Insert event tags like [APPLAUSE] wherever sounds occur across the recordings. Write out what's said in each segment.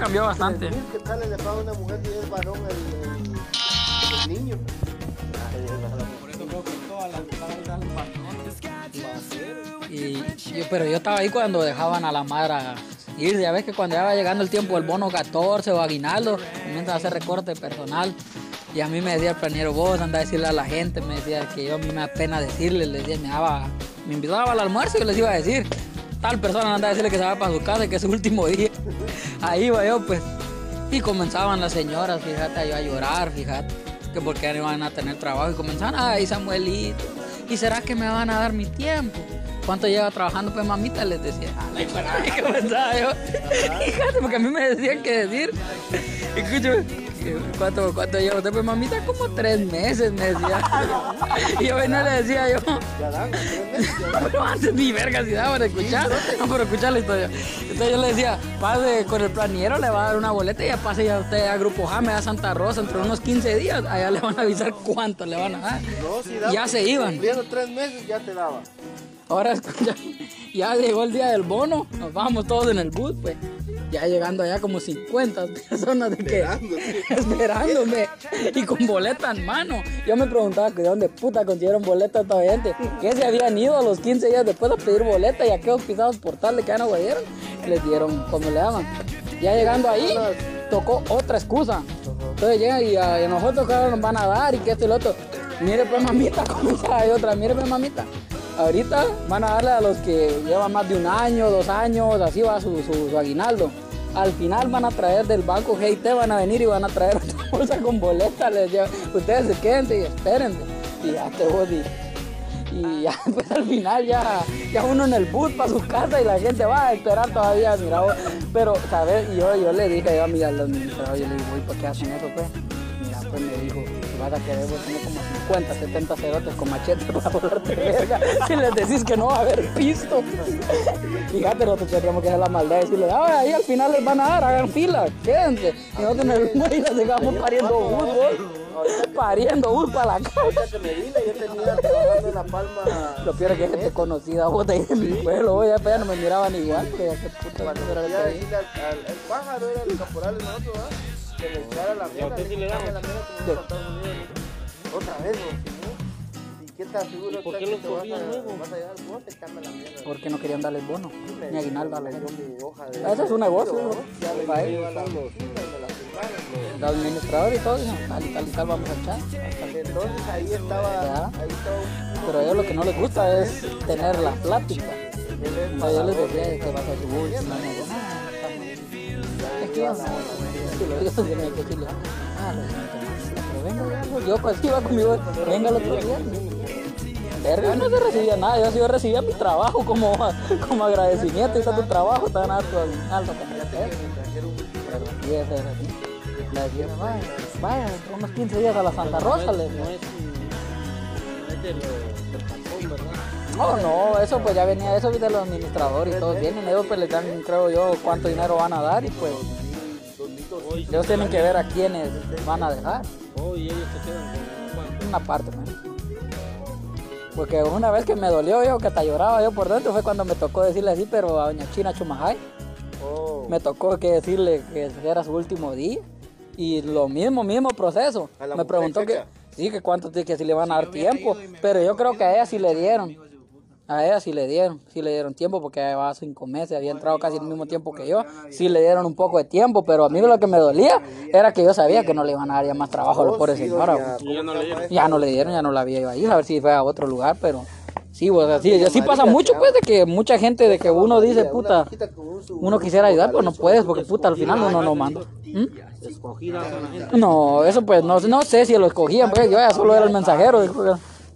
Cambió bastante. Que tal le paga una mujer si es varón el, el, el niño. Y yo, pero yo estaba ahí cuando dejaban a la madre ir. Ya ves que cuando ya va llegando el tiempo del bono 14 o aguinaldo, comienzan a hacer recorte personal. Y a mí me decía el planero, vos anda a decirle a la gente, me decía que yo a mí me da pena decirle, le decía, me, daba, me invitaba al almuerzo y yo les iba a decir, tal persona anda a decirle que se va para su casa y que es su último día. Ahí iba yo pues. Y comenzaban las señoras, fíjate, yo a llorar, fíjate, que porque no iban a tener trabajo. Y comenzaban, ay, Samuelito, ¿y será que me van a dar mi tiempo? ¿Cuánto lleva trabajando? Pues mamita les decía. [LAUGHS] Y comenzaba yo. Fíjate, porque a mí me decían que decir. Escucho, ¿cuánto, cuánto usted? Pues mamita, como tres meses, me decía. Y yo venía y le decía yo. Ya dan. Pero antes ni verga si daban escuchar. No, [LAUGHS] pero escuchar la historia. Entonces yo le decía, pase con el planiero, le va a dar una boleta y ya pase ya usted a Grupo Jame, a Santa Rosa, entre unos 15 días. Allá le van a avisar cuánto le van a dar. No, si dan, Ya se iban. Cumpliendo tres meses ya te daba. Ahora escucha, [LAUGHS] ya llegó el día del bono, nos vamos todos en el bus, pues. Ya llegando allá como 50 personas de que [LAUGHS] esperándome y con boleta en mano. Yo me preguntaba que de dónde puta consiguieron boleta toda gente. Que se habían ido a los 15 días después a pedir boleta y aquellos pisados por tal que ya no guayeron, les dieron, como le daban. Ya llegando ahí, tocó otra excusa. Entonces llegan y a, y a nosotros claro, nos van a dar y que esto y lo otro. Mire pues mamita, [LAUGHS] comenzaba hay otra, mire pues mamita. Ahorita van a darle a los que llevan más de un año, dos años, así va su, su- aguinaldo. Al final van a traer del banco GIT, van a venir y van a traer [LAUGHS] otra bolsa con boleta. Les ustedes se quédense y espérense. Y ya te voy. Y ya, [LAUGHS] pues al final ya, ya uno en el bus para su casa y la gente va a esperar todavía, mira. Pero, ¿sabes? Yo, yo le dije yo a mi al administrador, yo le digo, ¿y por qué hacen eso, pues? Mira, pues me dijo, vas a querer, vos tenés como 50, 70 cerotes con machete [LAUGHS] para volarte verga. Si les decís que no va a haber pisto. [LAUGHS] Fíjate, nosotros tendríamos que hacer la maldad y decirle, ah, ahí al final les van a dar, hagan fila, quédense. Y nosotros en el muelle les dejamos pariendo bus, vos. Pariendo bus para la casa. Ahorita que me vine, yo tenía trabajando en La Palma. Lo peor es que gente conocida, vos ahí de mi pueblo, ya, pues, ya no me miraban igual, pero ya qué puta Cuando era que decirle al, al- el pájaro, era el caporal de nosotros, ¿verdad? Que le echara la mierda. usted sí le echara daba? la mierda como en Estados Unidos. ¿no? Otra vez, ¿no? ¿Y qué tal seguro ¿Y por qué que lo te vas corrían a- luego? Vas a llegar al bote, echarme la mierda. Porque no querían darle el bono, ni aguinaldo a la Ese es un negocio, Ya ¿no? le Para ellos. y todo, dijeron, tal y tal y tal vamos a echar. Entonces ahí estaba, ahí estaba un- Pero a ellos lo que no les gusta es tener la plática. él es Entonces yo les pagador. decía que vas a decir, mal". Es que yo tiene que pues iba conmigo, venga el otro día. Verga, no se recibía nada, yo sí recibía mi trabajo como, [LAUGHS] como agradecimiento, está tu trabajo, te van a dar tu aguinaldo. Pero sí, ese era así. Le decía, vaya, vaya, unos 15 días a la Santa Rosa, le. No es, no es de lo, del patrón, ¿verdad? No, no, eso pues ya venía, eso de los administradores y todos vienen, ellos pues les dan, creo yo, cuánto dinero van a dar y pues ellos tienen que ver a quiénes van a dejar, hoy ellos se quedan con una parte, man. Porque una vez que me dolió yo, que hasta lloraba yo por dentro, fue cuando me tocó decirle así, pero a doña China Chumajay, Oh, me tocó que decirle que era su último día y lo mismo, mismo proceso. ¿A la Me preguntó que? Sí, que cuánto que si le van a dar tiempo. Pero yo creo que a ella sí le dieron. A ella sí le dieron, sí le dieron tiempo porque llevaba cinco meses, había entrado casi el mismo tiempo que yo. Sí le dieron un poco de tiempo, pero a mí lo que me dolía era que yo sabía que no le iban a dar ya más trabajo a la Oh, pobre sí, señora. pues. ¿cómo Ya no se le dieron. Ya no le dieron, ya no la había ido ahí, a ver si fue a otro lugar, pero sí, pues así, Doña así pasa mucho se pues de que mucha gente de que uno dice, puta, uno un quisiera ayudar, pero no vocaloso. puedes porque puta al final uno no manda. ¿Mm? No, eso pues no, no sé si lo escogían, pues yo ya solo era el mensajero,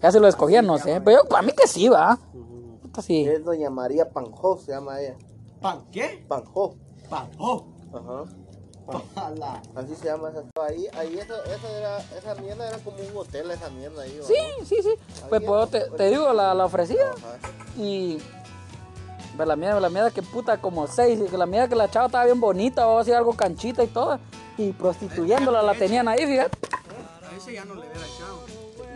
ya si lo escogían, no sé, pero yo para mí que sí, va. Sí. Es doña María Panjó, se llama ella. ¿Pan qué? Panjó. Panjo. Ajá. Pala. Así se llama esa. Ahí, ahí esa, esa, era, esa mierda era como un hotel, esa mierda ahí. Sí, sí, sí. Pues, pues te, te digo, la, la ofrecía Ajá. y pues la mía, la mía que puta como seis, la mía que la chava estaba bien bonita, o así algo canchita y todo, y prostituyéndola la tenían ahí, fíjate. A ese ya no le hubiera echado.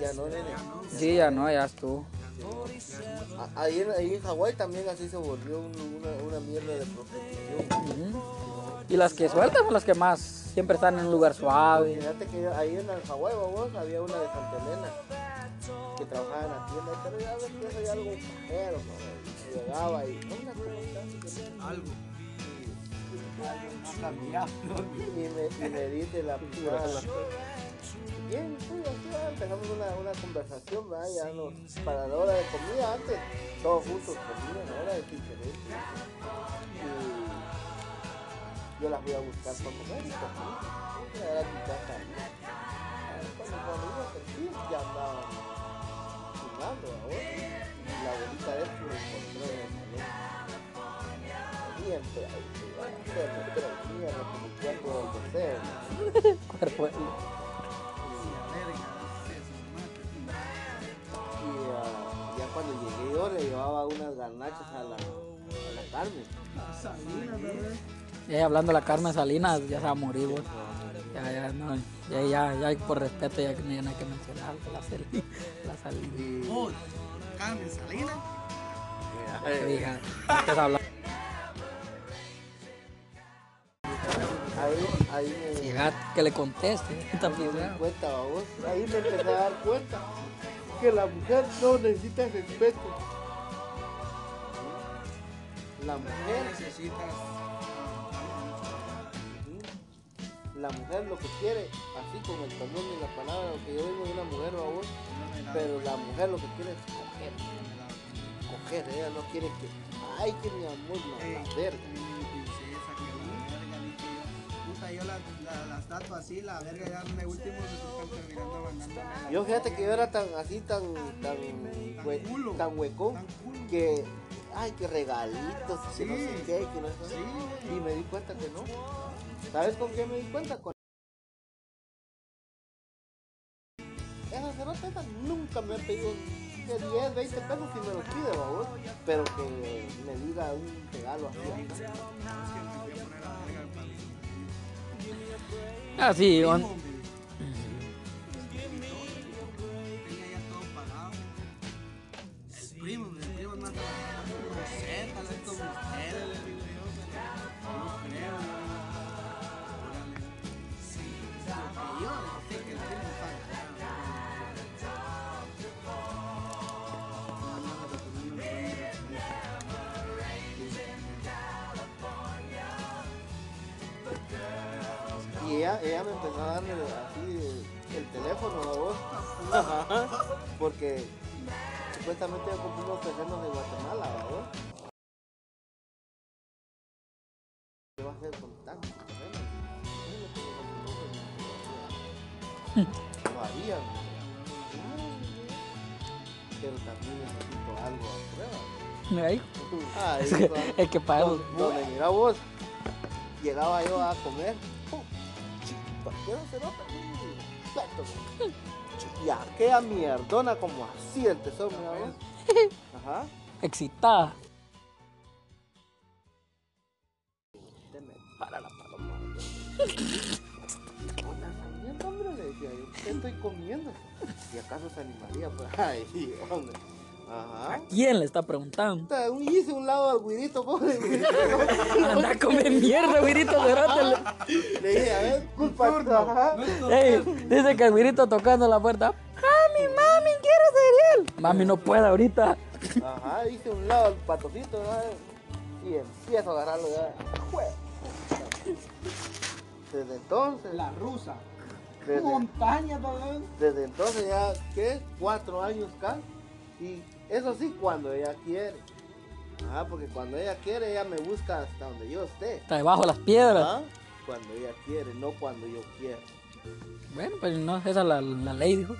Ya no, nene. Sí, ya no, ya estuvo. A- Ahí en, ahí en Hawái también así se volvió un- una, una mierda de prostitución. Y las que sueltan son las que más siempre están en un lugar suave. Fíjate que ahí en el Hawái, vamos, había una de Santa Elena que trabajaba en la tienda, pero ya ves que eso ya algo cajero, llegaba y. Algo. Y me, y me dice la pura bien, sí, así va, empezamos una, una conversación, ¿verdad? Ya nos, para la hora de comida antes, todos juntos comían, ahora es diferente. Y yo las fui a buscar para comer y comí. Era mi casa. Ah, Cuando ya andaban jugando ahora. Y la abuelita de esto lo encontró en el salón. Siempre ahí, siempre, como cuerpo del deseo. Cuerpo unas garnachas a la, a la Carmen. Ya hablando de la Carmen Salinas, ya se va a morir, vos. Ya, ya, no, ya, ya, ya por respeto ya, que- ya no hay que mencionar la, Sali- [LAUGHS] la Salinas. Oh, Carmen Salinas. Estás hablando. ahí, ahí me, que le conteste. [LAUGHS] esta me cuenta, vos. Ahí me empecé a dar cuenta que la mujer no necesita respeto. La mujer, Necesitas. la mujer lo que quiere, así con el perdón y la palabra, lo que yo vengo de una mujer a vos, pero la mujer lo que quiere es coger. Coger, ella no quiere que, ay, que mi amor, la, la verga. Yo. La, la, la estatua así, la verga, ya de último se están terminando mandando. Yo fíjate que yo era tan así, tan, tan, hue- culo. tan huecón, Tan culo. que, ay, que regalitos, y que no sé Sí. qué, que no sé qué. Sí. Y me di cuenta que no. ¿Sabes con qué me di cuenta? Con... Esa cerota esa nunca me ha pedido que 10, 20 pesos si me lo pide, babos. Pero que me diga un regalo así. Para el ¿no? Pero también necesito algo a prueba. mira ahí. Ay, [LAUGHS] Es que, es que para eso- donde mira vos, llegaba yo a comer. chipa, quiero hacer otra, plato. Y aquella mierdona como así el tesoro, mira vos. [LAUGHS] Ajá. excitada. ¿Qué estoy comiendo? ¿Y acaso se animaría? Pues, [LAUGHS] ay, hombre. Ajá. ¿Quién le está preguntando? Un- Hice un lado al güirito, pobre güirito. [LAUGHS] Anda a comer mierda, güirito cerote. [LAUGHS] Le dije, a ver, culpa. Ajá. Ey, dice que el güirito tocando la puerta. Mami, mami, quiero cereal. Mami no puede ahorita. Ajá, hice un lado al patocito, ¿verdad? Y empiezo a agarrarlo ya. Jue- Desde entonces, La rusa. Desde, Montaña también. desde entonces ya, ¿qué? Cuatro años casi. Y eso sí, cuando ella quiere. Ajá, porque cuando ella quiere, ella me busca hasta donde yo esté. Está debajo de las piedras. Ajá, Cuando ella quiere, no cuando yo quiero. Bueno, pues no, esa es la, la ley, dijo.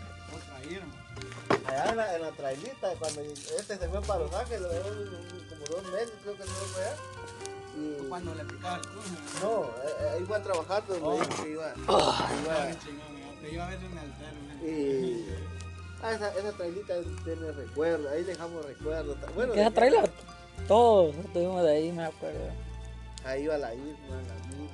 Allá en la, en la trailita, cuando este se fue para Los Ángeles, como dos meses, creo que no fue allá. Y Cuando le picaba el culo. no, eh, ahí fue a trabajar, pero me dijo que iba, iba-. Te iba a ver en el y ah, esa, esa trailita tiene recuerdos, ahí dejamos recuerdos. Bueno, esa trailer, todos estuvimos de ahí, me acuerdo. Ahí iba la isla, la misma.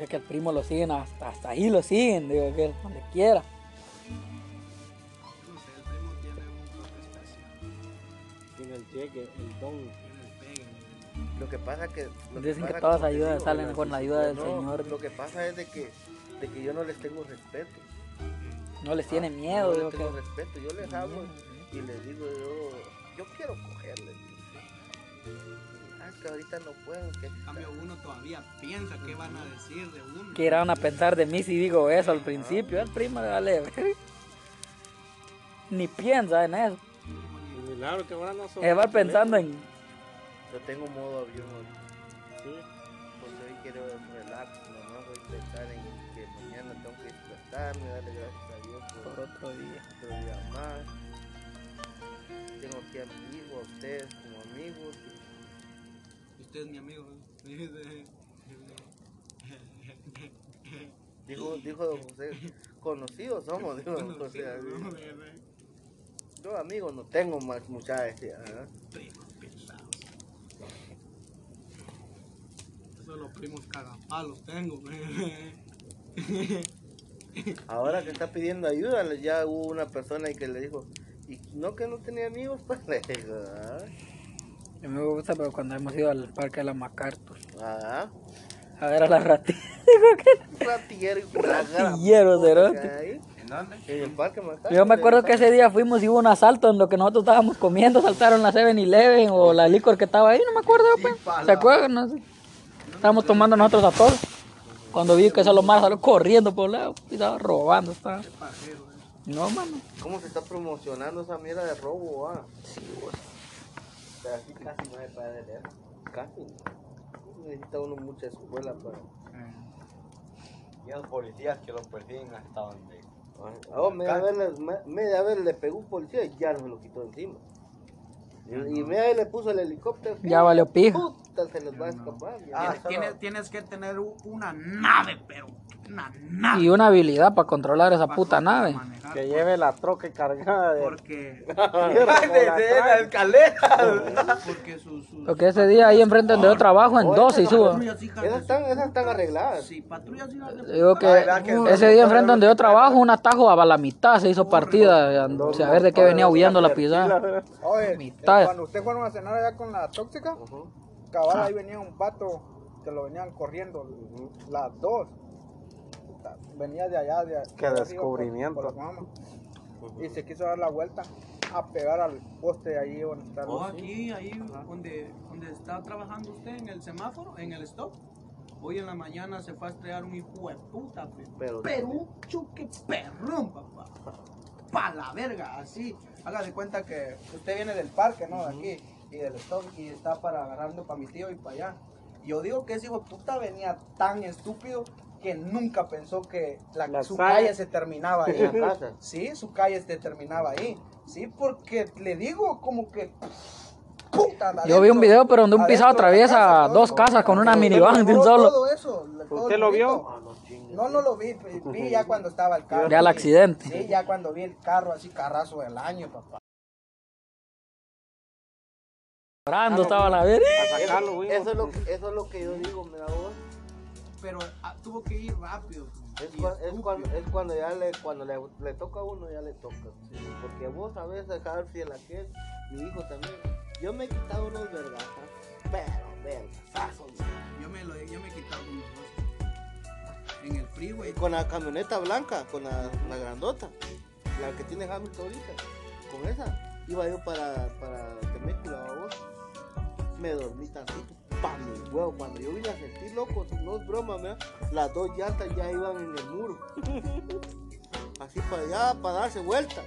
Es que el primo lo siguen hasta, hasta ahí lo siguen, digo, que donde quiera. Tiene cheque, el don. Lo que pasa que... lo Dicen que pasa, todas ayudas salen con la ayuda del no, Señor. Lo que pasa es de que, de que yo no les tengo respeto. No les tiene miedo, no les tengo que. respeto, yo les hablo y les digo yo, yo quiero cogerles. Ah, es que ahorita no puedo, que... En cambio, uno todavía piensa qué van a decir de uno. Que irán a pensar de mí si digo eso al principio. El primo le vale ver. [LAUGHS] Ni piensa en eso. Milagro que ahora no son. Él va pensando en. Yo tengo modo avión. Sí. Porque hoy quiero relax, nomás voy a pensar en que mañana tengo que despertarme, darle gracias a Dios por Por otro día. otro día más. Tengo aquí a mi hijo, a ustedes como amigos. Usted es mi amigo. ¿eh? Dijo, dijo don José, conocidos somos, dijo don José. Yo amigos no tengo más muchachos. Primos pesados. Solo primos cagapalos tengo. [LAUGHS] Ahora que está pidiendo ayuda, ya hubo una persona ahí que le dijo, ¿y no que no tenía amigos? [LAUGHS] Pues "Ah". A mí me gusta, pero cuando hemos ido al parque de la MacArthur Ah, a ver a las ratitas. [LAUGHS] Digo que. ratillero y la Ratillero, hay Yo me acuerdo que ese día fuimos y hubo un asalto en lo que nosotros estábamos comiendo, saltaron la 7-Eleven o la licor que estaba ahí, no me acuerdo, pues. ¿Se acuerdan? No sé. Estábamos tomando nosotros a todos. Cuando vi que Salomar salió corriendo por un lado y estaba robando, estaba. ¿eh? No, mano. ¿Cómo se está promocionando esa mierda de robo? Ah? Pero así casi no se puede leer. Casi. Necesita uno mucha escuela para... Y los policías que lo persiguen hasta donde. Oh, media vez, le, me- media vez le pegó un policía y ya no se lo quitó encima. Y, y media vez le puso el helicóptero. Ya valió pija. Puta, se les va a escapar. ya. Ah, Tienes, tienes, que tener una nave, pero una nave. Y una habilidad para controlar esa para puta nave. manejar, Que lleve la troca cargada de. Porque, [LAUGHS] [LAUGHS] ¡Ay, de, de la escalera! [LAUGHS] porque sus. sus Porque ese día ahí enfrente donde yo trabajo, en 12 y subo. Esas están, esas están arregladas. Sí, patrullas hijas de Digo que ese día enfrente donde yo trabajo, un atajo a la mitad se hizo partida. O sea, a ver de qué venía huyendo la pisada. Oye, Mitad. cuando ustedes fueron a cenar allá con la tóxica, cabal ahí venía un pato que lo venían corriendo las dos. Venía de allá, de, de Qué descubrimiento. Por, por. Y se quiso dar la vuelta a pegar al poste ahí donde está Oh, aquí, ahí donde, donde está trabajando usted en el semáforo, en el stop. Hoy en la mañana se fue a estrellar un hijo de puta, pe- Pero- pero un chuque perrón, papá. Pa' la verga, así. Haga de cuenta que usted viene del parque, ¿no? De aquí, y del stop, y está para agarrando para mi tío y para allá. Yo digo que ese hijo de puta venía tan estúpido que nunca pensó que la, La su calle. calle se terminaba ahí. En la casa. Sí, su calle se terminaba ahí. Sí, porque le digo como que. Puta, Yo vi un video, pero donde un pisado atraviesa casa, dos casas con una minivan de un solo. todo eso, le- todo ¿Usted lo vio? Ah, no. No, no lo vi, vi- ya cuando estaba el carro. Ya el accidente. Sí, ya cuando vi el carro así, carrazo del año, papá. Llorando estaba la verga. Eso, eso es lo, que- eso es lo que yo digo, mira vos. Pero ah, tuvo que ir rápido. Es, cua- cuando, es cuando ya le, cuando le, le toca a uno, ya le toca. Porque vos sabés dejar fiel a aquel, mi hijo también. Yo me he quitado unos vergazas, pero vergazazos. Yo me, lo, yo me he quitado dos. En el freeway. Con la camioneta blanca, con la, la grandota, la que tiene Hamilton ahorita. Con esa iba yo para, para Temécula, vos. Me dormí tantito, pa' mi huevo. Cuando yo vine a sentir loco, no es broma, mira, las dos llantas ya iban en el muro. [LAUGHS] Así para allá, para darse vuelta.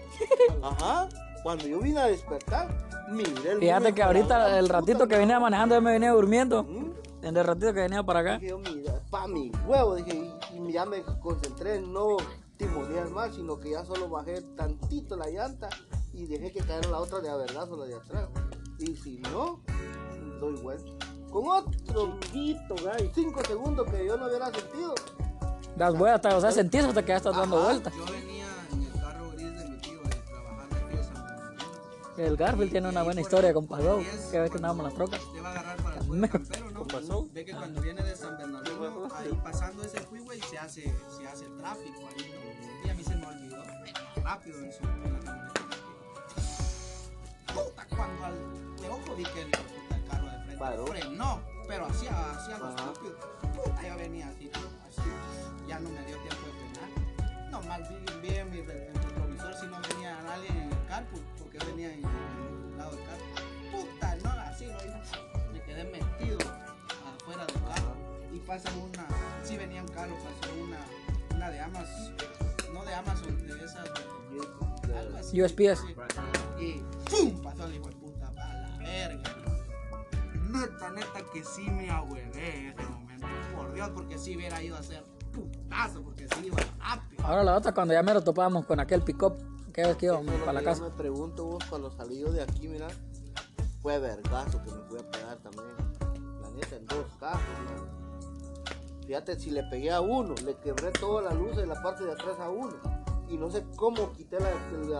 Ajá. Cuando yo vine a despertar, miré el Fíjate que ahorita el ratito que venía manejando yo me venía durmiendo. ¿Mm? En el ratito que venía para acá. Dije yo, mira, pa' mi huevo, dije, y, y ya me concentré en no timonear más, sino que ya solo bajé tantito la llanta y dejé que cayera la otra de a vergazo, la de atrás. Y si no, doy vuelta. Con otro Chiquito, gay. 5 segundos que yo no hubiera sentido. Das vueltas, o sea, sentís hasta que ya estás dando Ajá. vueltas. Yo venía en el carro gris de mi tío de trabajar de aquí de San. El Garfield tiene una buena historia con Pasó. Que vez que andábamos en la troca. Te va a agarrar para el [LAUGHS] campero, ¿no? pasó? Ve que cuando viene de San Bernardino, ahí pasando ese freeway se hace, se hace tráfico ahí. ¿no? Y a mí se me olvidó. Rápido en su en la camioneta. Puta, cuando al de ojo vi que el, Paró. frenó, pero hacía, hacía estúpido. Puta, yo venía así, así, ya no me dio tiempo de frenar. No, mal vi, vi en mi retrovisor si no venía nadie en el carpool, porque venía en, el lado del carro. Puta, no, así lo hice. Me quedé metido afuera del carro. Y pasa una, sí venía un carro, pasó una, una de Amazon, no de Amazon, de esas algo así. USPS. Sí. Y ¡pum! pasó el hijo de puta a la verga. Neta, neta que sí me ahuevé en ese momento. Por Dios, porque sí hubiera ido a hacer putazo, porque sí iba rápido. Ahora la otra, cuando ya me lo topábamos con aquel pick-up. Que vez que íbamos para la casa. Yo me pregunto vos cuando salí yo de aquí, mira, fue vergazo que me fui a pegar también. La neta, en dos casos, mira. Fíjate, si le pegué a uno, le quebré toda la luz de la parte de atrás a uno. Y no sé cómo quité la,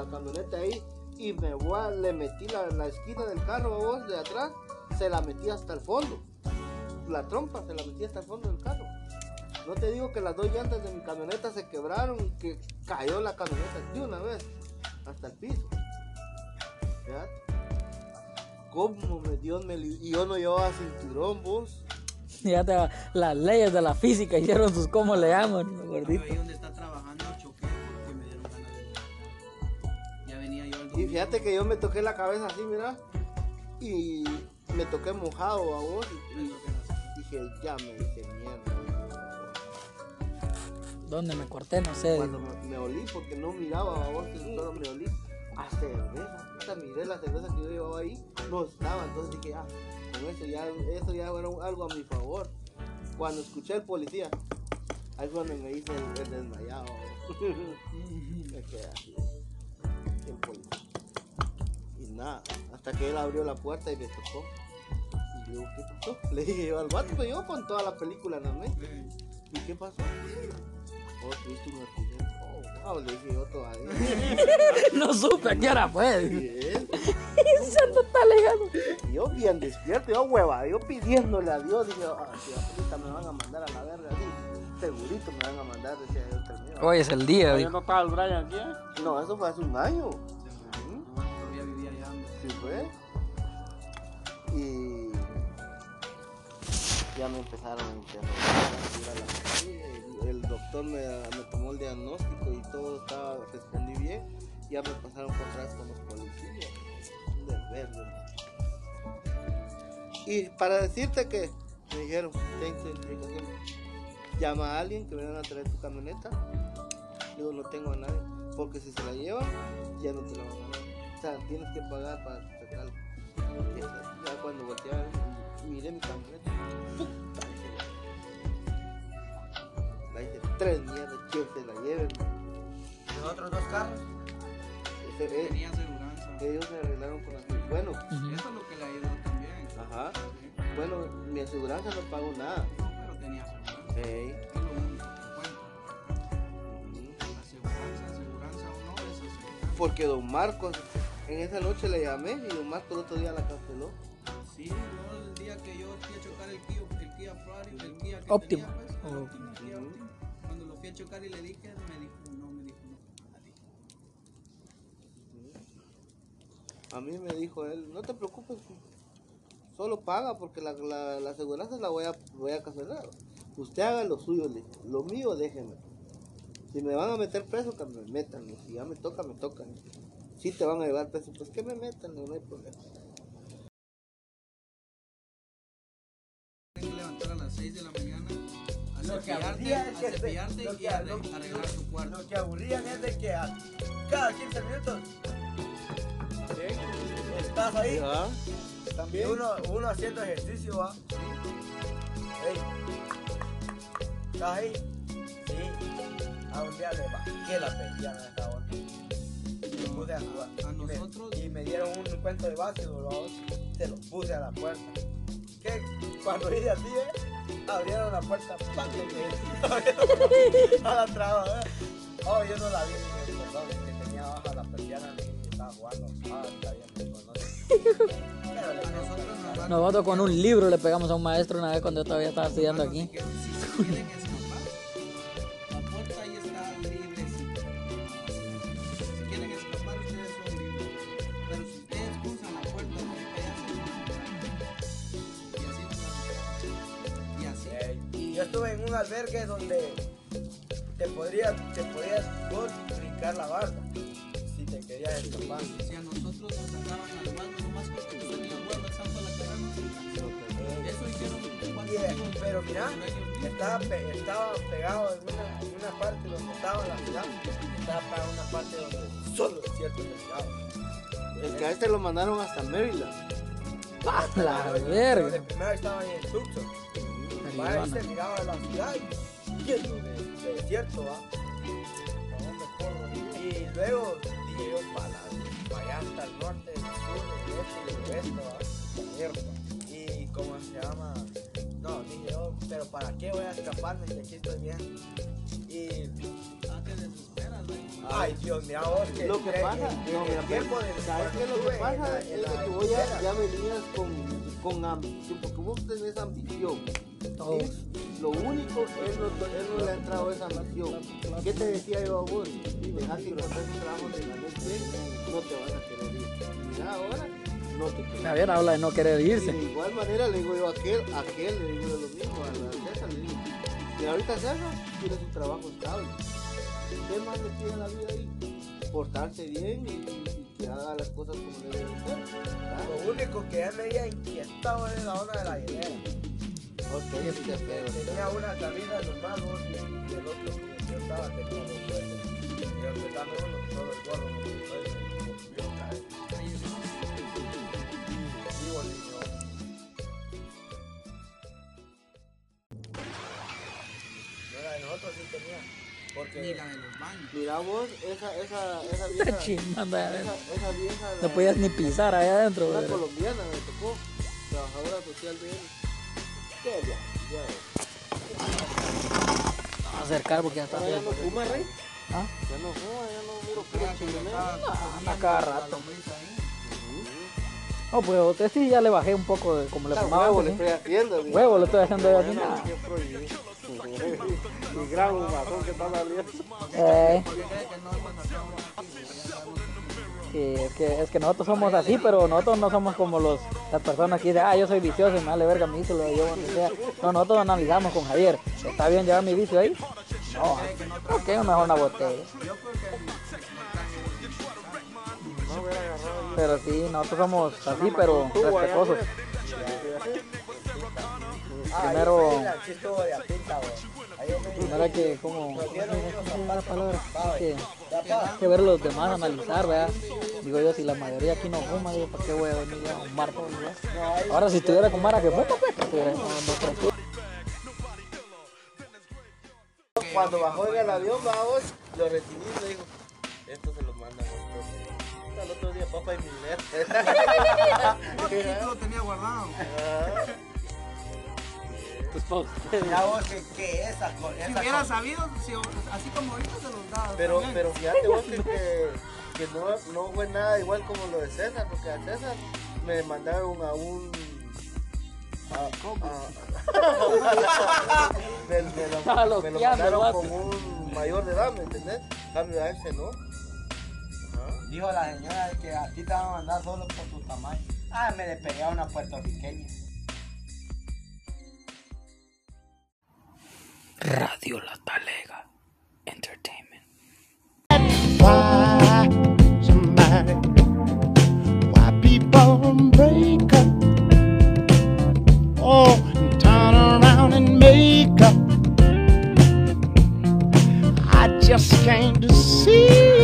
la camioneta ahí y me voy a- le metí la, la esquina del carro a vos de atrás, se la metí hasta el fondo. La trompa se la metí hasta el fondo del carro. No te digo que las dos llantas de mi camioneta se quebraron y que cayó la camioneta de una vez hasta el piso. ¿Ya? ¿Cómo me, Dios me li- Y yo no llevaba cinturón, vos. [LAUGHS] Ya te, las leyes de la física hicieron sus cómo le llaman, gordito. ahí donde está trabajando choqué porque me dieron ganas de. Ya venía yo el Y fíjate que yo me toqué la cabeza así, mira. Y me toqué mojado a vos. Y, y dije, ya me hice mierda. ¿Dónde me corté? No sé. Cuando me, me olí, porque no miraba a vos, que solo me olí. A cerveza, puta, miré la cerveza que yo llevaba ahí, no estaba, entonces dije, ah, con eso ya, eso ya era algo a mi favor. Cuando escuché al policía, ahí fue donde me hice el, el desmayado. [LAUGHS] me quedé así, el policía. Nada, hasta que él abrió la puerta y me tocó. Y yo, ¿qué pasó? [LAUGHS] Le dije yo al vato, pues yo con toda la película en la mente. ¿Y qué pasó? Oh, tuviste un accidente. Oh, wow, le dije yo todavía. [LAUGHS] No supe a qué hora fue. Bien. Santo [LAUGHS] está alegando. Y yo bien despierto, yo hueva, yo pidiéndole a Dios, dije, ah, si ahorita me van a mandar a la verga, sí, segurito me van a mandar, decía yo mí. Hoy es el día. ¿Ya dijo. no estaba el Brian aquí? No, eso fue hace un año. Y ya me empezaron a interrogar, el, el doctor me, me tomó el diagnóstico y todo estaba, respondí bien, ya me pasaron por atrás con los policías. Un desvergue, Y para decirte que me dijeron, ten identificación, llama a alguien que vengan a traer tu camioneta. Digo, no tengo a nadie, porque si se la llevan, ya no te la van a dar. O sea, tienes que pagar para sacarla. Y Ya cuando volteaba, miré mi camioneta, puta, la hice tres mierdas, que se la lleven. Los otros dos carros. Ese- eh, Tenía aseguranza. ellos se arreglaron con la Bueno. Eso es lo que le ayudó también. ajá. Sí, Bueno, mi aseguranza no pagó nada. Pero tenía aseguranza. Ey. Es lo único que cuenta. Ujú. Aseguranza, aseguranza o no es aseguranza. Porque don Marcos, en esa noche le llamé y don Marcos el otro día la canceló. Sí, no, el día que yo fui a chocar el Kia, el Kia Ferrari, el Kia que Optima. tenía, pues, el Oh. Optima, el Kia Optima. Cuando lo fui a chocar y le dije, me dijo, no, me dijo, no. A mí me dijo él, no te preocupes, solo paga porque la, la, la aseguranza la voy a, voy a cancelar. Usted haga lo suyo, le dije. lo mío déjeme. Si me van a meter preso, que me metan. Si ya me toca, me toca. Si te van a llevar preso, pues que me metan, no hay problema. Tienes que levantar a las 6 de la mañana a Lo que cepillarte, aburría es a que se- cepillarte lo y que- a lo- arre- arreglar tu cuarto. Lo que aburrían es de que a cada 15 minutos estás ahí También. uno, uno haciendo ejercicio, ¿va? ¿Estás ahí? Sí. A un día le bajé la persiana a esta hora. Me puse a jugar. A Y me- nosotros- Y me dieron un cuento de básquetbol, ¿va? se lo puse a la puerta. Que cuando hice así, ¿eh? abrieron la puerta, ¡pam! me- [LAUGHS] a la traba, ¿eh? Oh, yo no la vi, ni me que tenía baja la persiana y estaba jugando. Ah, está bien, nosotros con un libro le pegamos a un maestro una vez cuando yo todavía estaba estudiando aquí. Yo estuve en un albergue donde te podrías, te podías vos brincar la barda si te querías escapar. Si a nosotros nos sacaban al guardo, nomás porque tenía el guardo el santo la cara. Eso hicieron cuatro Y, amigos pero mira, estaba, pe- estaba pegado en una, en una parte donde estaba la ciudad, estaba pegado en una parte donde solo es cierto que estaba. El que a este lo mandaron hasta Maryland. ¡Ah, la verga! primero estaba ahí en Tucson. Va, ahí se miraba la ciudad y lleno de, de desierto, ¿va? Y luego dije yo, para, para allá hasta el norte, el sur, el este y el oeste, ¿va? Mierda. Y cómo se llama, no, dije yo, pero ¿para qué voy a escaparme si aquí estoy bien? Y, te desesperas, güey. ay Dios, vos que Lo que que- pasa, que no, mira, tiempo de ¿sabes qué? Lo que pasa la- es la que vos ya, ya venías con, con ambición, porque vos tenés ambición. Todos. ¿sí? Lo único, él no, él no le ha entrado esa ambición. ¿Qué te decía yo a vos? Deja que encontrar un trabajo de ganar bien, no te vas a querer ir. Mira ahora, no te quieres Javier habla de no querer y irse. de igual manera le digo yo a aquel, a aquel le digo yo lo mismo, a la César le digo. Y ahorita César tiene su trabajo estable. ¿Qué más le pide a la vida ahí? Portarse bien y, y- y que haga las cosas como deben ser. ¿verdad? Lo único que ya me había inquietado era la onda de la hielera. Sí, ¿verdad? Tenía una cabina normal y y el otro que yo estaba sueldos. Y yo uno, solo el gorro, Ni Porque la de los baños. Mira vos, esa, esa, esa Está vieja, esa, adentro. esa vieja, No la- podías ni pisar allá adentro, Una colombiana me tocó, trabajadora social de él. Qué bien, ya ves. Vamos a acercar porque ya está. Ya no fuma, rey. ¿Ah? Ya no fuma, ya no miro puro chingoneo. a cada rato. No, pues usted sí ya le bajé un poco de como le Claro, fumaba huevo estoy haciendo. Huevo le haciendo. Y gran humazón que está saliendo. Eh, sí, es que, es que nosotros somos así, pero nosotros no somos como los, las personas que dicen, ah, yo soy vicioso y me vale verga mi vicio, lo llevo donde sea. No, nosotros analizamos con Javier, ¿está bien llevar mi vicio ahí? No, ok, mejor una botella. Pero sí, nosotros somos así, pero respetuosos. Primero- la que como, Nos dieron unos la zapatos. palabra, Va, hay que, que ver los demás, analizar, ¿verdad? Digo yo, si la mayoría aquí no fuma, digo, ¿para qué voy a venir a fumar todo el Ahora si estuviera con Mara que fuma, pues que estuviera. Cuando bajó en el avión, vamos, lo recibí y le dijo, esto se lo a otro Al otro día, papá y mi Aquí [LAUGHS] lo tenía guardado. Mira [LAUGHS] vos que, que esas co- Si hubiera sabido, si- así como ahorita se los daba. Pero, también. pero fíjate vos que, que, que no, no fue nada igual como lo de César, porque a César me mandaron a un [LAUGHS] me, me lo, me lo mandaron con un mayor de edad, ¿me entendés? Cambio a ese, ¿no? Ajá. Dijo la señora que a ti te van a mandar solo por tu tamaño. Ah, me le pegué a una puertorriqueña. Radio La Talega Entertainment. Why somebody, why people break up? Oh, and turn around and make up. I just came to see